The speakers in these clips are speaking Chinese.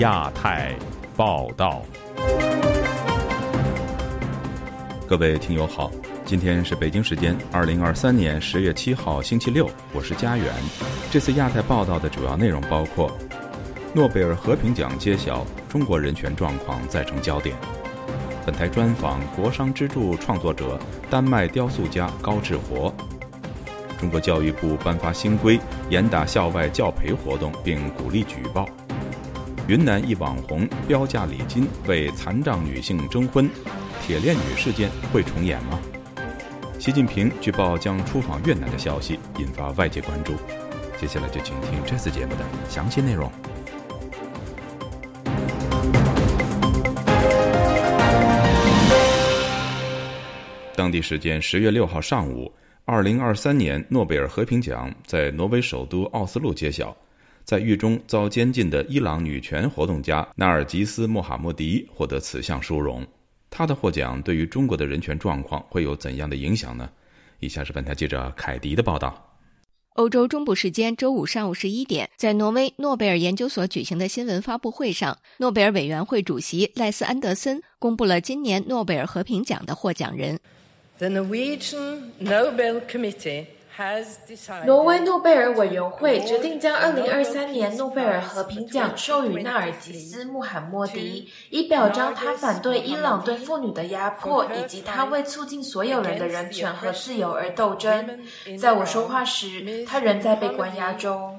亚太报道，各位听友好，今天是北京时间二零二三年十月七号星期六，我是佳远。这次亚太报道的主要内容包括：诺贝尔和平奖揭晓，中国人权状况再成焦点；本台专访国殇之柱创作者丹麦雕塑家高志活。中国教育部颁发新规，严打校外教培活动，并鼓励举报。云南一网红标价礼金为残障女性征婚，铁链女事件会重演吗？习近平据报将出访越南的消息引发外界关注。接下来就请听这次节目的详细内容。当地时间十月六号上午。二零二三年诺贝尔和平奖在挪威首都奥斯陆揭晓，在狱中遭监禁的伊朗女权活动家纳尔吉斯·穆罕默迪获得此项殊荣。他的获奖对于中国的人权状况会有怎样的影响呢？以下是本台记者凯迪的报道。欧洲中部时间周五上午十一点，在挪威诺贝尔研究所举行的新闻发布会上，诺贝尔委员会主席赖斯安德森公布了今年诺贝尔和平奖的获奖人。挪威诺贝尔委员会决定将2023年诺贝尔和平奖授予纳尔吉斯·穆罕默迪，以表彰他反对伊朗对妇女的压迫，以及他为促进所有人的人权和自由而斗争。在我说话时，他仍在被关押中。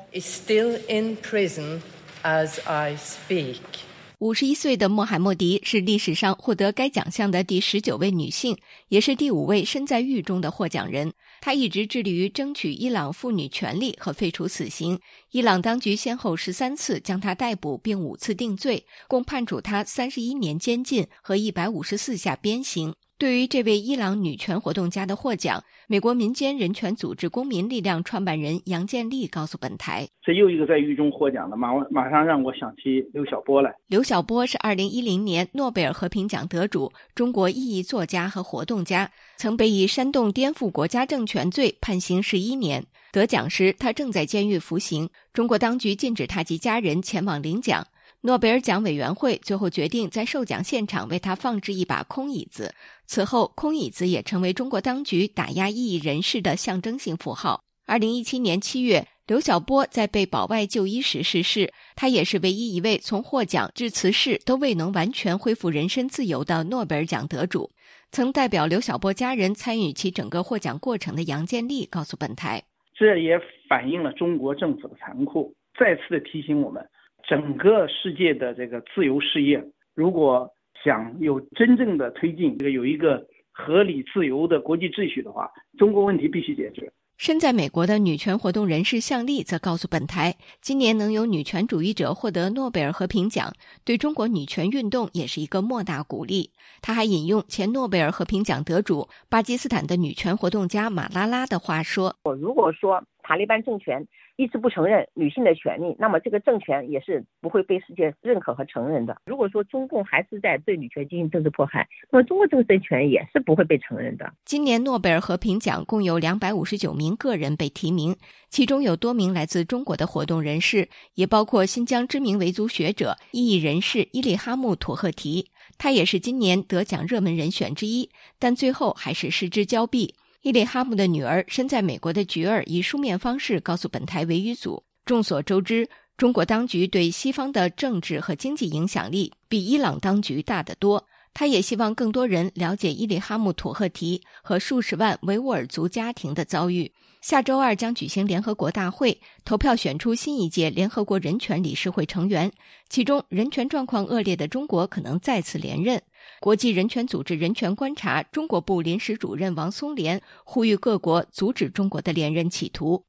五十一岁的穆罕默迪是历史上获得该奖项的第十九位女性，也是第五位身在狱中的获奖人。她一直致力于争取伊朗妇女权利和废除死刑。伊朗当局先后十三次将她逮捕，并五次定罪，共判处她三十一年监禁和一百五十四下鞭刑。对于这位伊朗女权活动家的获奖，美国民间人权组织公民力量创办人杨建立告诉本台：“这又一个在狱中获奖的，马马上让我想起刘晓波来。刘晓波是二零一零年诺贝尔和平奖得主，中国异议作家和活动家，曾被以煽动颠覆国家政权罪判刑十一年。得奖时，他正在监狱服刑，中国当局禁止他及家人前往领奖。”诺贝尔奖委员会最后决定在授奖现场为他放置一把空椅子。此后，空椅子也成为中国当局打压异议人士的象征性符号。二零一七年七月，刘晓波在被保外就医时逝世。他也是唯一一位从获奖至辞世都未能完全恢复人身自由的诺贝尔奖得主。曾代表刘晓波家人参与其整个获奖过程的杨建立告诉本台：“这也反映了中国政府的残酷，再次的提醒我们。”整个世界的这个自由事业，如果想有真正的推进，这个有一个合理自由的国际秩序的话，中国问题必须解决。身在美国的女权活动人士向丽则告诉本台，今年能有女权主义者获得诺贝尔和平奖，对中国女权运动也是一个莫大鼓励。他还引用前诺贝尔和平奖得主巴基斯坦的女权活动家马拉拉的话说：“我如果说塔利班政权。”一直不承认女性的权利，那么这个政权也是不会被世界认可和承认的。如果说中共还是在对女权进行政治迫害，那么中国这个政权也是不会被承认的。今年诺贝尔和平奖共有两百五十九名个人被提名，其中有多名来自中国的活动人士，也包括新疆知名维族学者、异议人士伊利哈木·土赫提，他也是今年得奖热门人选之一，但最后还是失之交臂。伊利哈木的女儿身在美国的菊儿以书面方式告诉本台维语组：“众所周知，中国当局对西方的政治和经济影响力比伊朗当局大得多。他也希望更多人了解伊利哈木·土赫提和数十万维吾尔族家庭的遭遇。下周二将举行联合国大会，投票选出新一届联合国人权理事会成员，其中人权状况恶劣的中国可能再次连任。”国际人权组织人权观察中国部临时主任王松莲呼吁各国阻止中国的连任企图。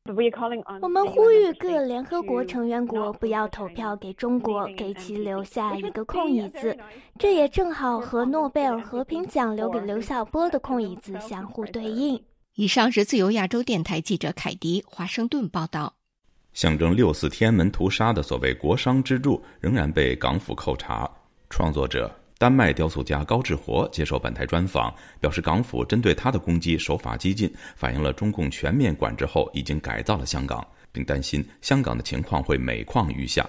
我们呼吁各联合国成员国不要投票给中国，给其留下一个空椅子。这也正好和诺贝尔和平奖留给刘晓波的空椅子相互对应。以上是自由亚洲电台记者凯迪华盛顿报道。象征六四天安门屠杀的所谓国殇之柱仍然被港府扣查，创作者。丹麦雕塑家高志活接受本台专访，表示港府针对他的攻击手法激进，反映了中共全面管制后已经改造了香港，并担心香港的情况会每况愈下。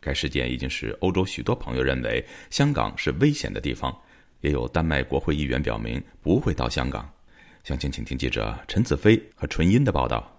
该事件已经使欧洲许多朋友认为香港是危险的地方，也有丹麦国会议员表明不会到香港。详情，请听记者陈子飞和纯音的报道。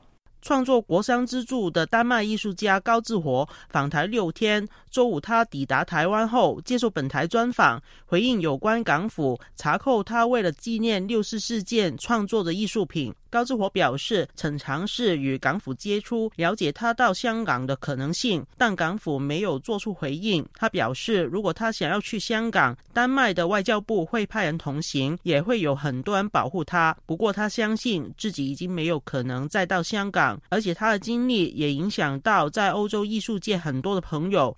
创作《国殇之柱》的丹麦艺术家高志活访台六天，周五他抵达台湾后，接受本台专访，回应有关港府查扣他为了纪念六四事件创作的艺术品。高志火表示，曾尝试与港府接触，了解他到香港的可能性，但港府没有做出回应。他表示，如果他想要去香港，丹麦的外交部会派人同行，也会有很多人保护他。不过，他相信自己已经没有可能再到香港，而且他的经历也影响到在欧洲艺术界很多的朋友。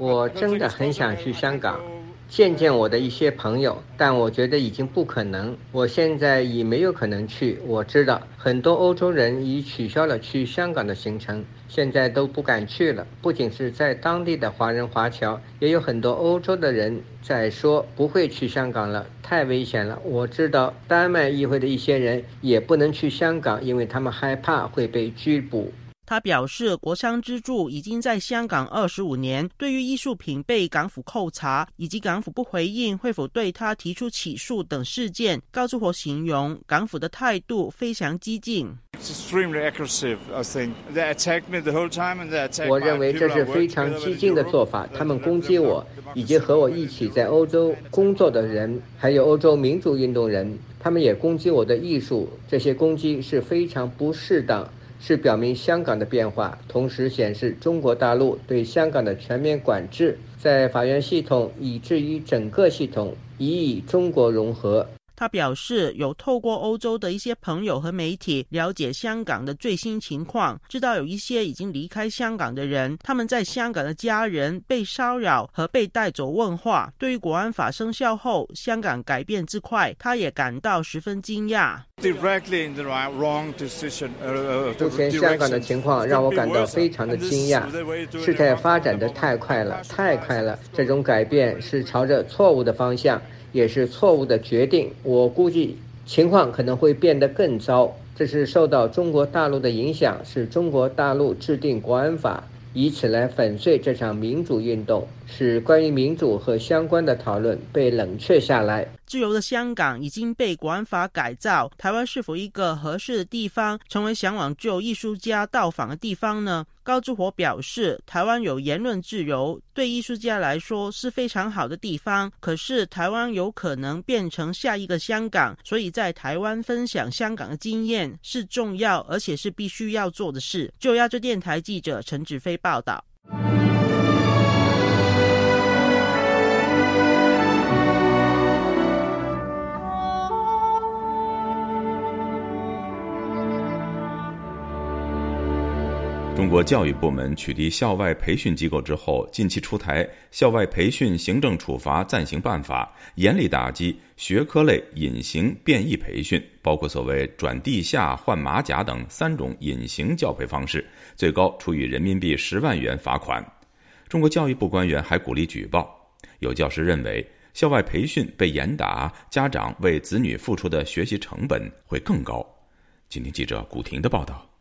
我真的很想去香港。见见我的一些朋友，但我觉得已经不不可能。我现在已没有可能去。我知道很多欧洲人已取消了去香港的行程，现在都不敢去了。不仅是在当地的华人华侨，也有很多欧洲的人在说不会去香港了，太危险了。我知道丹麦议会的一些人也不能去香港，因为他们害怕会被拘捕。他表示，国商支柱已经在香港二十五年。对于艺术品被港府扣查，以及港府不回应会否对他提出起诉等事件，高志火形容港府的态度非常激进。我认为这是非常激进的做法。他们攻击我，以及和我一起在欧洲工作的人，还有欧洲民主运动人，他们也攻击我的艺术。这些攻击是非常不适当。是表明香港的变化，同时显示中国大陆对香港的全面管制，在法院系统以至于整个系统已与中国融合。他表示，有透过欧洲的一些朋友和媒体了解香港的最新情况，知道有一些已经离开香港的人，他们在香港的家人被骚扰和被带走问话。对于国安法生效后香港改变之快，他也感到十分惊讶。目前香港的情况让我感到非常的惊讶，事态发展的太快了，太快了，这种改变是朝着错误的方向。也是错误的决定，我估计情况可能会变得更糟。这是受到中国大陆的影响，是中国大陆制定国安法，以此来粉碎这场民主运动，使关于民主和相关的讨论被冷却下来。自由的香港已经被国安法改造，台湾是否一个合适的地方，成为向往自由艺术家到访的地方呢？高志火表示，台湾有言论自由，对艺术家来说是非常好的地方。可是，台湾有可能变成下一个香港，所以在台湾分享香港的经验是重要，而且是必须要做的事。就亚洲电台记者陈子飞报道。中国教育部门取缔校外培训机构之后，近期出台《校外培训行政处罚暂行办法》，严厉打击学科类隐形变异培训，包括所谓转地下、换马甲等三种隐形教培方式，最高处以人民币十万元罚款。中国教育部官员还鼓励举报。有教师认为，校外培训被严打，家长为子女付出的学习成本会更高。今天记者古婷的报道。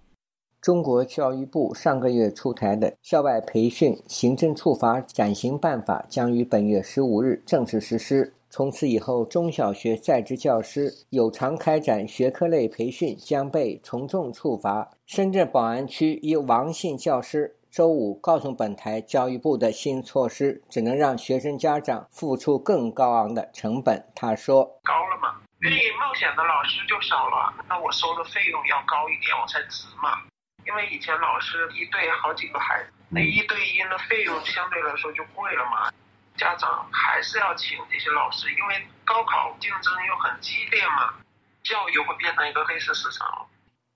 中国教育部上个月出台的《校外培训行政处罚暂行办法》将于本月十五日正式实施。从此以后，中小学在职教师有偿开展学科类培训将被从重处罚。深圳宝安区一王姓教师周五告诉本台，教育部的新措施只能让学生家长付出更高昂的成本。他说：“高了嘛，愿意冒险的老师就少了，那我收的费用要高一点，我才值嘛。”因为以前老师一对好几个孩子，那一对一的费用相对来说就贵了嘛。家长还是要请这些老师，因为高考竞争又很激烈嘛，教育会变成一个黑色市场。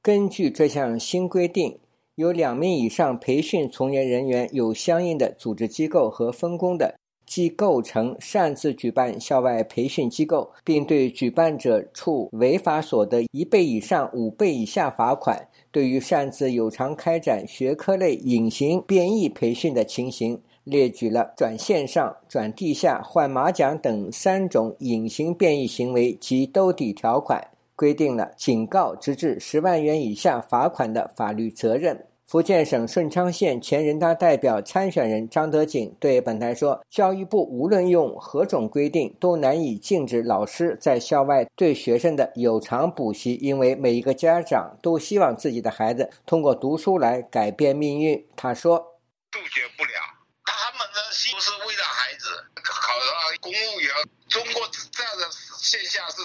根据这项新规定，有两名以上培训从业人员有相应的组织机构和分工的，即构成擅自举办校外培训机构，并对举办者处违法所得一倍以上五倍以下罚款。对于擅自有偿开展学科类隐形变异培训的情形，列举了转线上、转地下、换马甲等三种隐形变异行为及兜底条款，规定了警告直至十万元以下罚款的法律责任。福建省顺昌县前人大代表参选人张德锦对本台说：“教育部无论用何种规定，都难以禁止老师在校外对学生的有偿补习，因为每一个家长都希望自己的孩子通过读书来改变命运。”他说：“杜绝不了，他们的心是为了孩子，考上公务员。中国这样的现象是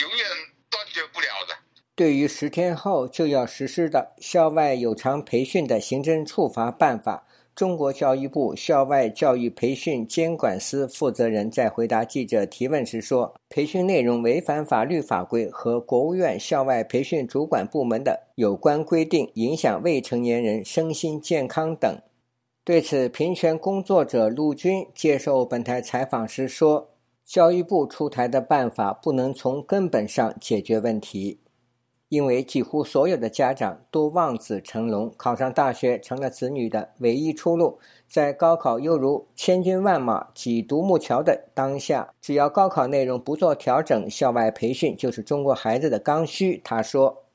永远断绝不了的。”对于十天后就要实施的校外有偿培训的行政处罚办法，中国教育部校外教育培训监管司负责人在回答记者提问时说：“培训内容违反法律法规和国务院校外培训主管部门的有关规定，影响未成年人身心健康等。”对此，平权工作者陆军接受本台采访时说：“教育部出台的办法不能从根本上解决问题。”因为几乎所有的家长都望子成龙，考上大学成了子女的唯一出路。在高考犹如千军万马挤独木桥的当下，只要高考内容不做调整，校外培训就是中国孩子的刚需。他说：“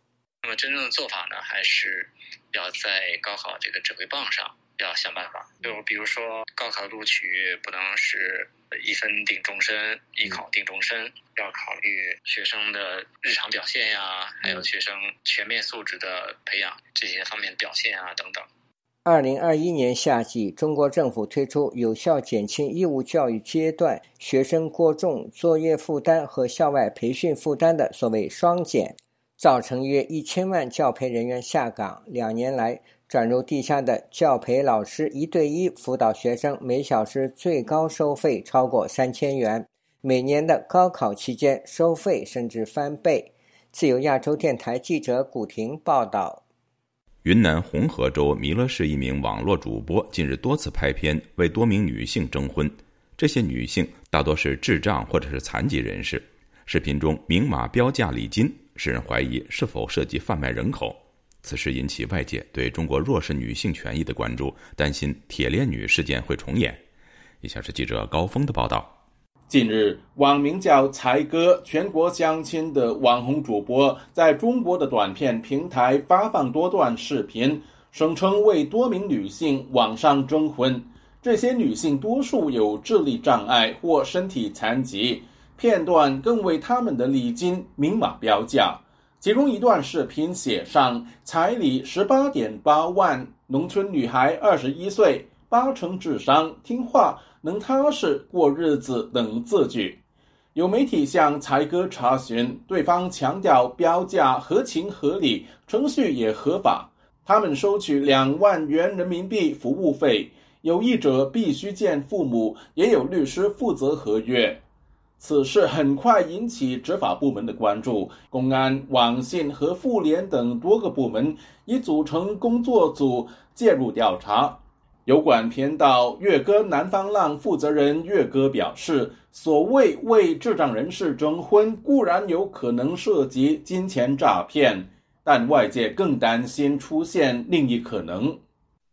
那么真正的做法呢，还是要在高考这个指挥棒上。”要想办法，就比如说高考录取不能是一分定终身，一考定终身，要考虑学生的日常表现呀，还有学生全面素质的培养这些方面表现啊等等。二零二一年夏季，中国政府推出有效减轻义务教育阶段学生过重作业负担和校外培训负担的所谓“双减”，造成约一千万教培人员下岗。两年来。转入地下的教培老师一对一辅导学生，每小时最高收费超过三千元。每年的高考期间，收费甚至翻倍。自由亚洲电台记者古婷报道：云南红河州弥勒市一名网络主播近日多次拍片为多名女性征婚，这些女性大多是智障或者是残疾人士。视频中明码标价礼金，使人怀疑是否涉及贩卖人口。此事引起外界对中国弱势女性权益的关注，担心“铁链女”事件会重演。以下是记者高峰的报道：近日，网名叫“才哥”全国相亲的网红主播，在中国的短片平台发放多段视频，声称为多名女性网上征婚。这些女性多数有智力障碍或身体残疾，片段更为他们的礼金明码标价。其中一段视频写上彩礼十八点八万，农村女孩二十一岁，八成智商，听话，能踏实过日子等字句。有媒体向才哥查询，对方强调标价合情合理，程序也合法。他们收取两万元人民币服务费，有意者必须见父母，也有律师负责合约。此事很快引起执法部门的关注，公安、网信和妇联等多个部门已组成工作组介入调查。有管频道月歌南方浪负责人月歌表示：“所谓为智障人士征婚，固然有可能涉及金钱诈骗，但外界更担心出现另一可能，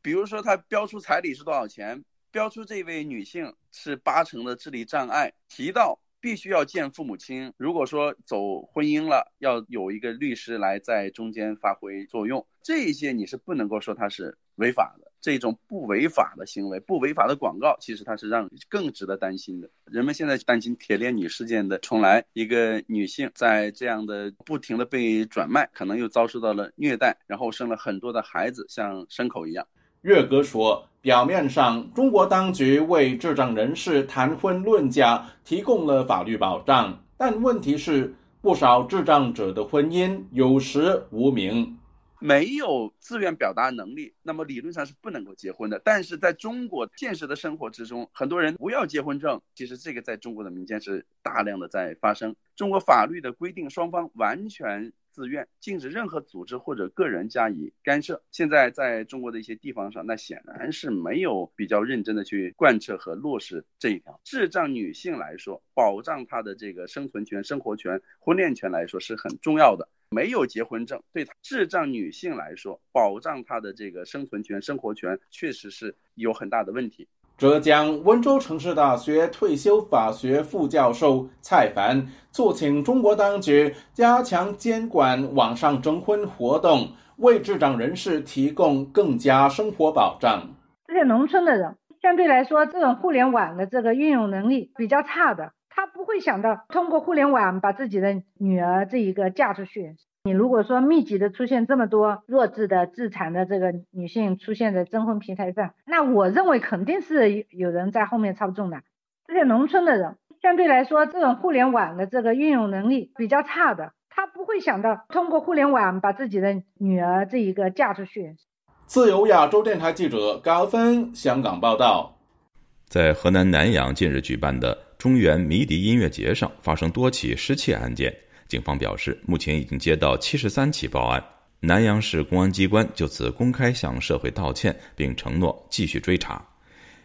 比如说他标出彩礼是多少钱，标出这位女性是八成的智力障碍，提到。”必须要见父母亲。如果说走婚姻了，要有一个律师来在中间发挥作用。这些你是不能够说它是违法的。这种不违法的行为、不违法的广告，其实它是让更值得担心的。人们现在担心铁链女事件的重来，一个女性在这样的不停的被转卖，可能又遭受到了虐待，然后生了很多的孩子，像牲口一样。岳哥说：“表面上，中国当局为智障人士谈婚论嫁提供了法律保障，但问题是，不少智障者的婚姻有时无名，没有自愿表达能力，那么理论上是不能够结婚的。但是在中国现实的生活之中，很多人不要结婚证，其实这个在中国的民间是大量的在发生。中国法律的规定，双方完全。”自愿禁止任何组织或者个人加以干涉。现在在中国的一些地方上，那显然是没有比较认真的去贯彻和落实这一条。智障女性来说，保障她的这个生存权、生活权、婚恋权来说是很重要的。没有结婚证，对智障女性来说，保障她的这个生存权、生活权确实是有很大的问题。浙江温州城市大学退休法学副教授蔡凡促请中国当局加强监管网上征婚活动，为智障人士提供更加生活保障。这些农村的人相对来说，这种互联网的这个运用能力比较差的，他不会想到通过互联网把自己的女儿这一个嫁出去。你如果说密集的出现这么多弱智的自残的这个女性出现在征婚平台上，那我认为肯定是有人在后面操纵的。这些农村的人相对来说，这种互联网的这个运用能力比较差的，他不会想到通过互联网把自己的女儿这一个嫁出去。自由亚洲电台记者高峰香港报道，在河南南阳近日举办的中原迷笛音乐节上，发生多起失窃案件。警方表示，目前已经接到七十三起报案。南阳市公安机关就此公开向社会道歉，并承诺继续追查。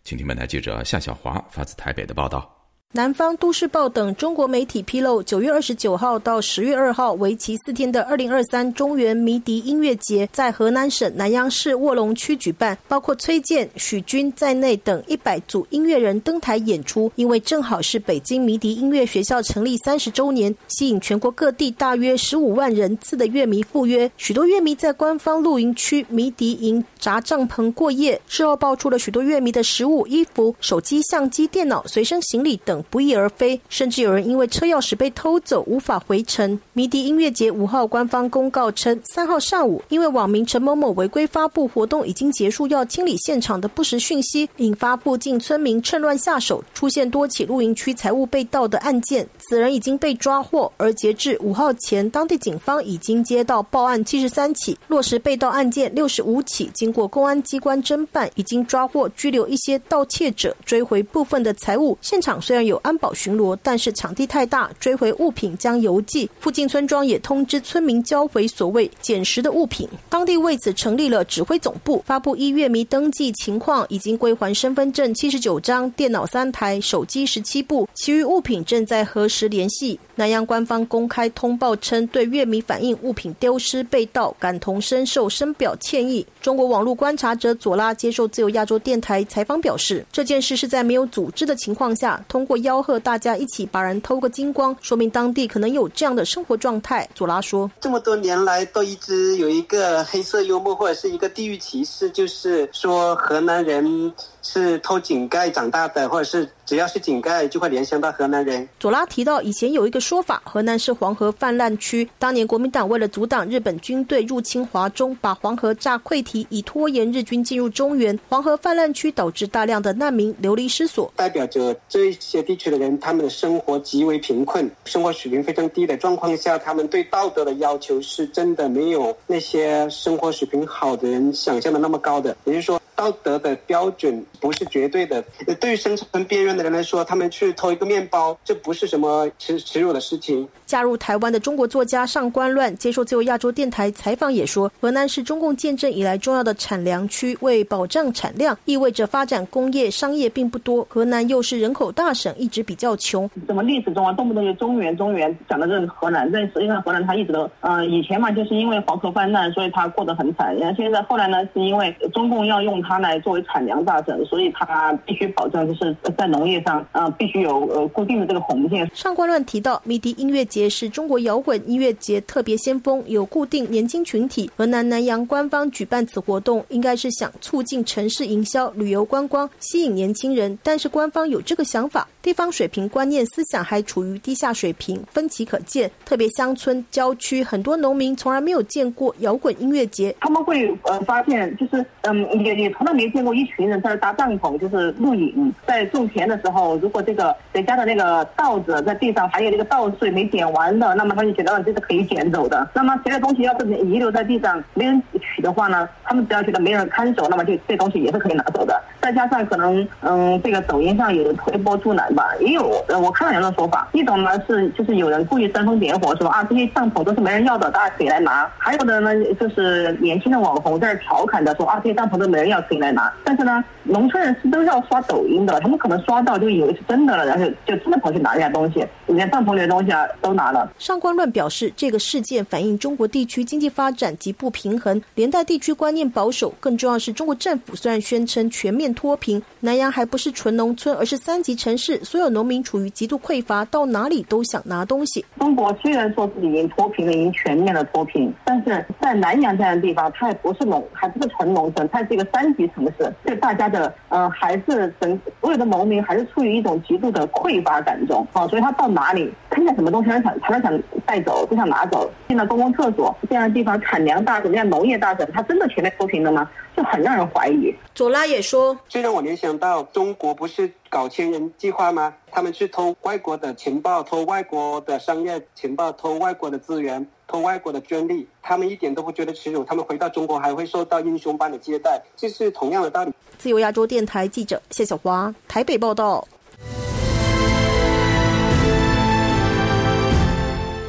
请听本台记者夏小华发自台北的报道。南方都市报等中国媒体披露，九月二十九号到十月二号，为期四天的二零二三中原迷笛音乐节在河南省南阳市卧龙区举办，包括崔健、许军在内等一百组音乐人登台演出。因为正好是北京迷笛音乐学校成立三十周年，吸引全国各地大约十五万人次的乐迷赴约。许多乐迷在官方露营区迷笛营扎帐篷过夜。事后爆出了许多乐迷的食物、衣服、手机、相机、电脑、随身行李等。不翼而飞，甚至有人因为车钥匙被偷走，无法回城。迷笛音乐节五号官方公告称，三号上午，因为网民陈某某违规发布活动已经结束，要清理现场的不实讯息，引发附近村民趁乱下手，出现多起露营区财物被盗的案件。此人已经被抓获，而截至五号前，当地警方已经接到报案七十三起，落实被盗案件六十五起。经过公安机关侦办，已经抓获、拘留一些盗窃者，追回部分的财物。现场虽然有安保巡逻，但是场地太大，追回物品将邮寄。附近村庄也通知村民交回所谓捡拾的物品。当地为此成立了指挥总部，发布一月迷登记情况，已经归还身份证七十九张、电脑三台、手机十七部，其余物品正在核。实联系南阳官方公开通报称，对月迷反映物品丢失被盗，感同身受，深表歉意。中国网络观察者左拉接受自由亚洲电台采访表示，这件事是在没有组织的情况下，通过吆喝大家一起把人偷个精光，说明当地可能有这样的生活状态。左拉说，这么多年来都一直有一个黑色幽默或者是一个地域歧视，就是说河南人是偷井盖长大的，或者是只要是井盖就会联想到河南人。左拉提。到以前有一个说法，河南是黄河泛滥区。当年国民党为了阻挡日本军队入侵华中，把黄河炸溃堤，以拖延日军进入中原。黄河泛滥区导致大量的难民流离失所，代表着这些地区的人，他们的生活极为贫困，生活水平非常低的状况下，他们对道德的要求是真的没有那些生活水平好的人想象的那么高的。也就是说。道德的标准不是绝对的。对于生存边缘的人来说，他们去偷一个面包，这不是什么耻耻辱的事情。加入台湾的中国作家上官乱接受自由亚洲电台采访也说，河南是中共建政以来重要的产粮区，为保障产量，意味着发展工业商业并不多。河南又是人口大省，一直比较穷。怎么历史中啊，动不动就中原中原，讲的是河南，但实际上河南它一直都，嗯，以前嘛，就是因为黄河泛滥，所以它过得很惨。然后现在后来呢，是因为中共要用。它来作为产粮大省，所以它必须保证就是在农业上，呃，必须有呃固定的这个红线。上官乱提到，迷笛音乐节是中国摇滚音乐节特别先锋，有固定年轻群体。河南南阳官方举办此活动，应该是想促进城市营销、旅游观光，吸引年轻人。但是官方有这个想法，地方水平观念思想还处于低下水平，分歧可见。特别乡村郊区，很多农民从来没有见过摇滚音乐节，他们会呃发现，就是嗯也也。从来没见过一群人在那搭帐篷，就是露营。在种田的时候，如果这个谁家的那个稻子在地上还有那个稻穗没捡完的，那么他就捡到了这是可以捡走的。那么谁的东西要是遗留在地上没人的话呢？他们只要觉得没人看守，那么就这东西也是可以拿走的。再加上可能嗯，这个抖音上有推波助澜吧，也有呃，我看到两种说法。一种呢是就是有人故意煽风点火，说啊这些帐篷都是没人要的，大家可以来拿。还有的呢就是年轻的网红在调侃的说啊这些帐篷都没人要。可以来拿，但是呢，农村人是都要刷抖音的，他们可能刷到就以为是真的了，然后就真的跑去拿人家东西，连帐篷里的东西啊都拿了。上官乱表示，这个事件反映中国地区经济发展极不平衡，连在地区观念保守。更重要是中国政府虽然宣称全面脱贫。南阳还不是纯农村，而是三级城市，所有农民处于极度匮乏，到哪里都想拿东西。中国虽然说自己已经脱贫了，已经全面的脱贫，但是在南阳这样的地方，它也不是农，还不是纯农村，它是一个三级城市，对大家的呃还是整所有的农民还是处于一种极度的匮乏感中啊，所以他到哪里看见什么东西，他想他都想带走，都想拿走。进了公共厕所这样的地方，产粮大省、这样农业大省，他真的前面脱贫了吗？就很让人怀疑。左拉也说，这让我联想到中国不是搞千人计划吗？他们去偷外国的情报，偷外国的商业情报，偷外国的资源，偷外国的专利，他们一点都不觉得耻辱。他们回到中国还会受到英雄般的接待，这是同样的道理。自由亚洲电台记者谢小华台北报道。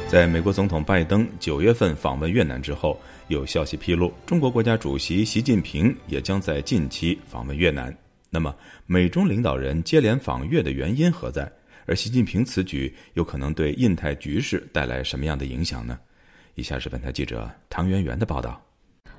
在美国总统拜登九月份访问越南之后，有消息披露，中国国家主席习近平也将在近期访问越南。那么，美中领导人接连访越的原因何在？而习近平此举有可能对印太局势带来什么样的影响呢？以下是本台记者唐媛媛的报道。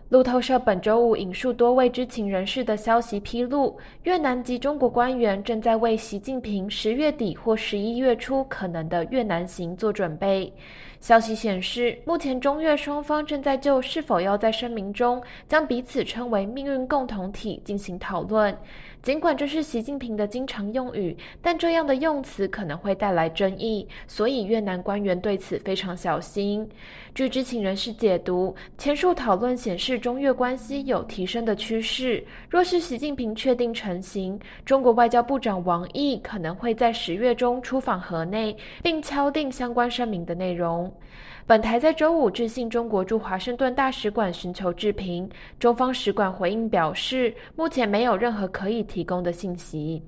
路透社本周五引述多位知情人士的消息披露，越南及中国官员正在为习近平十月底或十一月初可能的越南行做准备。消息显示，目前中越双方正在就是否要在声明中将彼此称为“命运共同体”进行讨论。尽管这是习近平的经常用语，但这样的用词可能会带来争议，所以越南官员对此非常小心。据知情人士解读，前述讨论显示中越关系有提升的趋势。若是习近平确定成型，中国外交部长王毅可能会在十月中出访河内，并敲定相关声明的内容。本台在周五致信中国驻华盛顿大使馆寻求置评，中方使馆回应表示，目前没有任何可以提供的信息。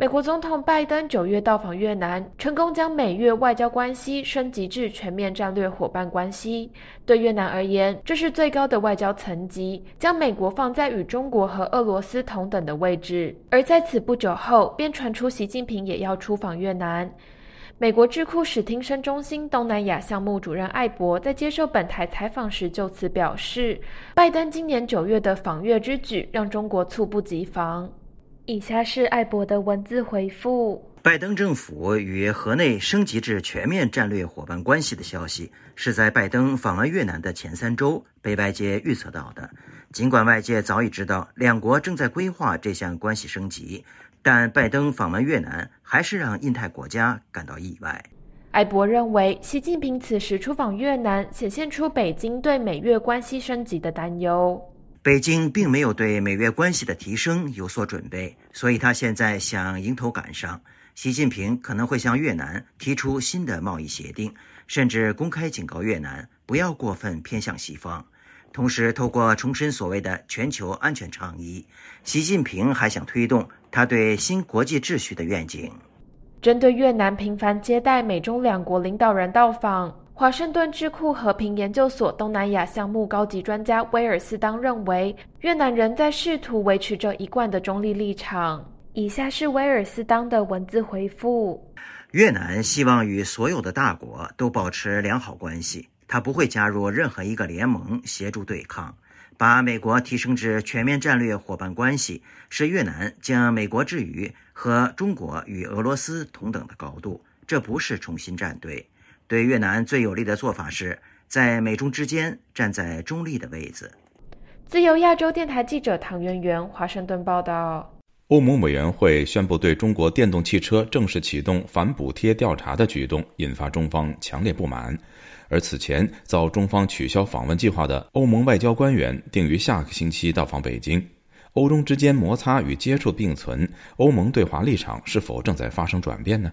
美国总统拜登九月到访越南，成功将美越外交关系升级至全面战略伙伴关系。对越南而言，这是最高的外交层级，将美国放在与中国和俄罗斯同等的位置。而在此不久后，便传出习近平也要出访越南。美国智库史汀生中心东南亚项目主任艾博在接受本台采访时就此表示，拜登今年九月的访越之举让中国猝不及防。以下是艾博的文字回复：拜登政府与河内升级至全面战略伙伴关系的消息，是在拜登访问越南的前三周被外界预测到的。尽管外界早已知道两国正在规划这项关系升级。但拜登访问越南还是让印太国家感到意外。艾博认为，习近平此时出访越南，显现出北京对美越关系升级的担忧。北京并没有对美越关系的提升有所准备，所以他现在想迎头赶上。习近平可能会向越南提出新的贸易协定，甚至公开警告越南不要过分偏向西方。同时，透过重申所谓的全球安全倡议，习近平还想推动他对新国际秩序的愿景。针对越南频繁接待美中两国领导人到访，华盛顿智库和平研究所东南亚项目高级专家威尔斯当认为，越南仍在试图维持着一贯的中立立场。以下是威尔斯当的文字回复：越南希望与所有的大国都保持良好关系。他不会加入任何一个联盟协助对抗，把美国提升至全面战略伙伴关系，使越南将美国置于和中国与俄罗斯同等的高度。这不是重新站队，对越南最有利的做法是在美中之间站在中立的位置。自由亚洲电台记者唐媛媛华盛顿报道。欧盟委员会宣布对中国电动汽车正式启动反补贴调查的举动，引发中方强烈不满。而此前遭中方取消访问计划的欧盟外交官员定于下个星期到访北京。欧中之间摩擦与接触并存，欧盟对华立场是否正在发生转变呢？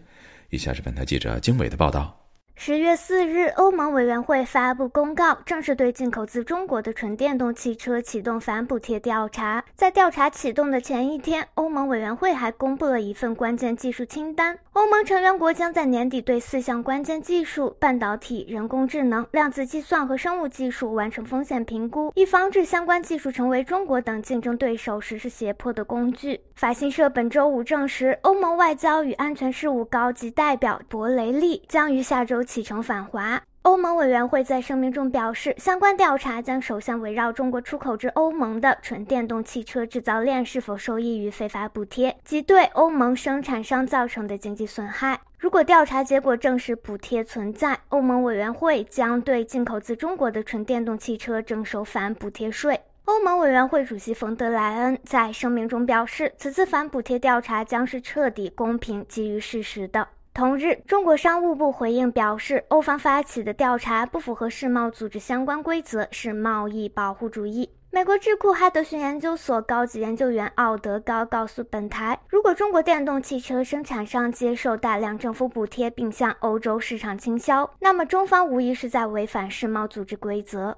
以下是本台记者经纬的报道。十月四日，欧盟委员会发布公告，正式对进口自中国的纯电动汽车启动反补贴调查。在调查启动的前一天，欧盟委员会还公布了一份关键技术清单。欧盟成员国将在年底对四项关键技术——半导体、人工智能、量子计算和生物技术——完成风险评估，以防止相关技术成为中国等竞争对手实施胁迫的工具。法新社本周五证实，欧盟外交与安全事务高级代表博雷利将于下周。启程返华。欧盟委员会在声明中表示，相关调查将首先围绕中国出口至欧盟的纯电动汽车制造链是否受益于非法补贴及对欧盟生产商造成的经济损害。如果调查结果证实补贴存在，欧盟委员会将对进口自中国的纯电动汽车征收反补贴税。欧盟委员会主席冯德莱恩在声明中表示，此次反补贴调查将是彻底、公平、基于事实的。同日，中国商务部回应表示，欧方发起的调查不符合世贸组织相关规则，是贸易保护主义。美国智库哈德逊研究所高级研究员奥德高告诉本台，如果中国电动汽车生产商接受大量政府补贴并向欧洲市场倾销，那么中方无疑是在违反世贸组织规则。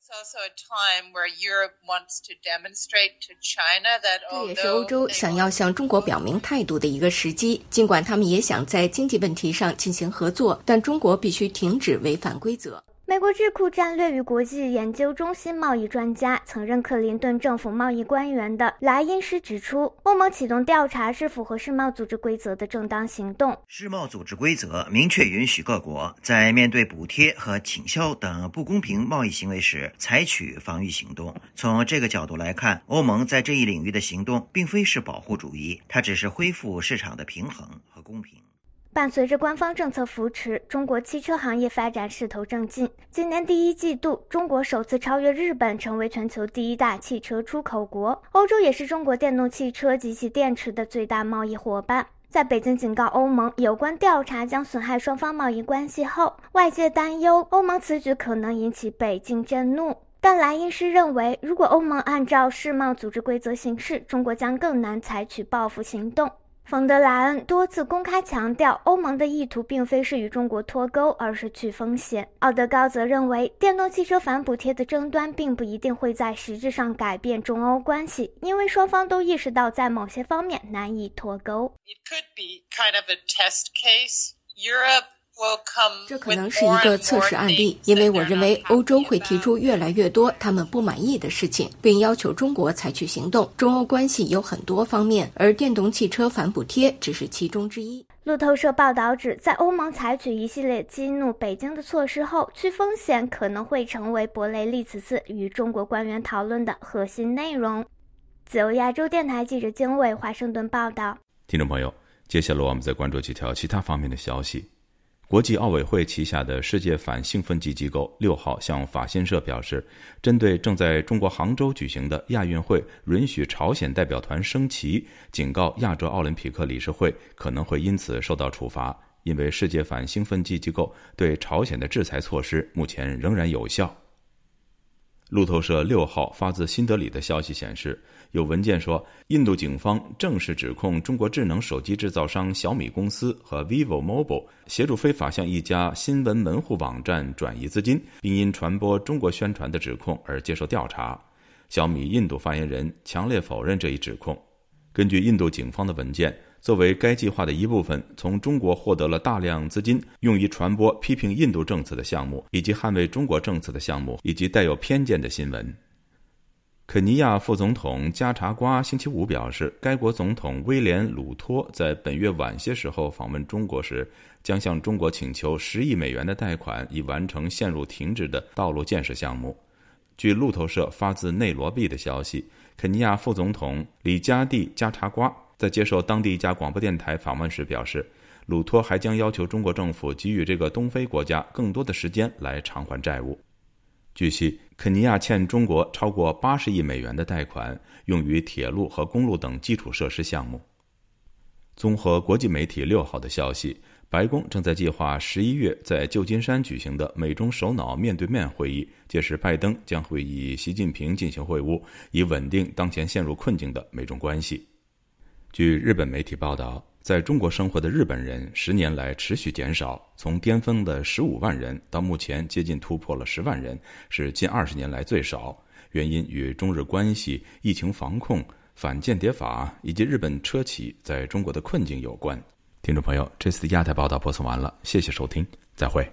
这也是欧洲想要向中国表明态度的一个时机。尽管他们也想在经济问题上进行合作，但中国必须停止违反规则。美国智库战略与国际研究中心贸易专家、曾任克林顿政府贸易官员的莱因斯指出，欧盟启动调查是符合世贸组织规则的正当行动。世贸组织规则明确允许各国在面对补贴和倾销等不公平贸易行为时采取防御行动。从这个角度来看，欧盟在这一领域的行动并非是保护主义，它只是恢复市场的平衡和公平。伴随着官方政策扶持，中国汽车行业发展势头正劲。今年第一季度，中国首次超越日本，成为全球第一大汽车出口国。欧洲也是中国电动汽车及其电池的最大贸易伙伴。在北京警告欧盟有关调查将损害双方贸易关系后，外界担忧欧盟此举可能引起北京震怒。但莱因斯认为，如果欧盟按照世贸组织规则行事，中国将更难采取报复行动。冯德莱恩多次公开强调，欧盟的意图并非是与中国脱钩，而是去风险。奥德高则认为，电动汽车反补贴的争端并不一定会在实质上改变中欧关系，因为双方都意识到在某些方面难以脱钩。这可能是一个测试案例，因为我认为欧洲会提出越来越多他们不满意的事情，并要求中国采取行动。中欧关系有很多方面，而电动汽车反补贴只是其中之一。路透社报道指，在欧盟采取一系列激怒北京的措施后，去风险可能会成为博雷利此次与中国官员讨论的核心内容。自由亚洲电台记者经纬华盛顿报道。听众朋友，接下来我们再关注几条其他方面的消息。国际奥委会旗下的世界反兴奋剂机构六号向法新社表示，针对正在中国杭州举行的亚运会允许朝鲜代表团升旗，警告亚洲奥林匹克理事会可能会因此受到处罚，因为世界反兴奋剂机构对朝鲜的制裁措施目前仍然有效。路透社六号发自新德里的消息显示。有文件说，印度警方正式指控中国智能手机制造商小米公司和 vivo Mobile 协助非法向一家新闻门户网站转移资金，并因传播中国宣传的指控而接受调查。小米印度发言人强烈否认这一指控。根据印度警方的文件，作为该计划的一部分，从中国获得了大量资金，用于传播批评印度政策的项目，以及捍卫中国政策的项目，以及带有偏见的新闻。肯尼亚副总统加查瓜星期五表示，该国总统威廉·鲁托在本月晚些时候访问中国时，将向中国请求十亿美元的贷款，以完成陷入停滞的道路建设项目。据路透社发自内罗毕的消息，肯尼亚副总统里加蒂·加查瓜在接受当地一家广播电台访问时表示，鲁托还将要求中国政府给予这个东非国家更多的时间来偿还债务。据悉，肯尼亚欠中国超过八十亿美元的贷款，用于铁路和公路等基础设施项目。综合国际媒体六号的消息，白宫正在计划十一月在旧金山举行的美中首脑面对面会议，届时拜登将会与习近平进行会晤，以稳定当前陷入困境的美中关系。据日本媒体报道。在中国生活的日本人十年来持续减少，从巅峰的十五万人到目前接近突破了十万人，是近二十年来最少。原因与中日关系、疫情防控、反间谍法以及日本车企在中国的困境有关。听众朋友，这次的亚太报道播送完了，谢谢收听，再会。